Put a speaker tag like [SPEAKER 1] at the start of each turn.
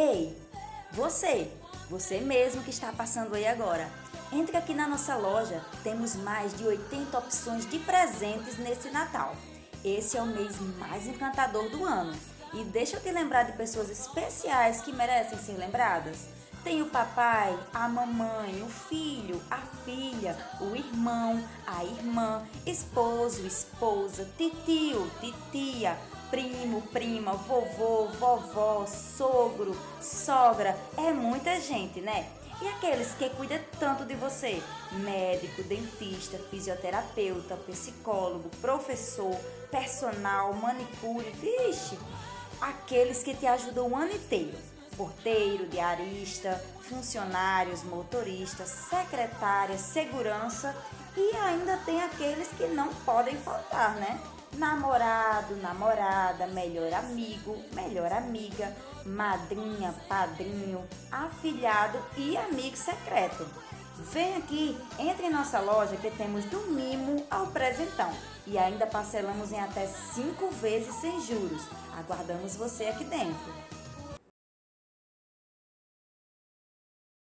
[SPEAKER 1] Ei, você, você mesmo que está passando aí agora. Entre aqui na nossa loja, temos mais de 80 opções de presentes nesse Natal. Esse é o mês mais encantador do ano. E deixa eu te lembrar de pessoas especiais que merecem ser lembradas. Tem o papai, a mamãe, o filho, a filha, o irmão, a irmã, esposo, esposa, titio, titia, primo, prima, vovô, vovó, sogro, sogra. É muita gente, né? E aqueles que cuidam tanto de você? Médico, dentista, fisioterapeuta, psicólogo, professor, personal, manicure, vixe! Aqueles que te ajudam o ano inteiro. Porteiro, diarista, funcionários, motoristas, secretária, segurança e ainda tem aqueles que não podem faltar, né? namorado, namorada, melhor amigo, melhor amiga, madrinha, padrinho, afilhado e amigo secreto. Vem aqui, entre em nossa loja que temos do mimo ao presentão e ainda parcelamos em até cinco vezes sem juros. Aguardamos você aqui dentro.